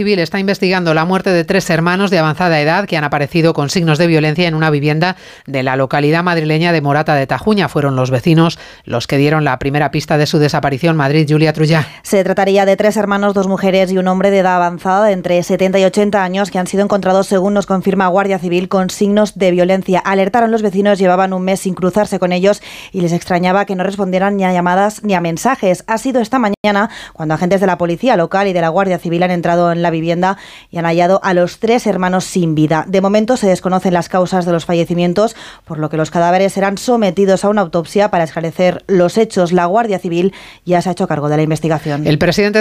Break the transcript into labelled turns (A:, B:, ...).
A: Civil está investigando la muerte de tres hermanos de avanzada edad que han aparecido con signos de violencia en una vivienda de la localidad madrileña de Morata de Tajuña. Fueron los vecinos los que dieron la primera pista de su desaparición. Madrid, Julia Trullá.
B: Se trataría de tres hermanos, dos mujeres y un hombre de edad avanzada entre 70 y 80 años que han sido encontrados, según nos confirma Guardia Civil, con signos de violencia. Alertaron los vecinos, llevaban un mes sin cruzarse con ellos y les extrañaba que no respondieran ni a llamadas ni a mensajes. Ha sido esta mañana cuando agentes de la policía local y de la Guardia Civil han entrado en la vivienda y han hallado a los tres hermanos sin vida. De momento se desconocen las causas de los fallecimientos, por lo que los cadáveres serán sometidos a una autopsia para esclarecer los hechos. La Guardia Civil ya se ha hecho cargo de la investigación.
A: El presidente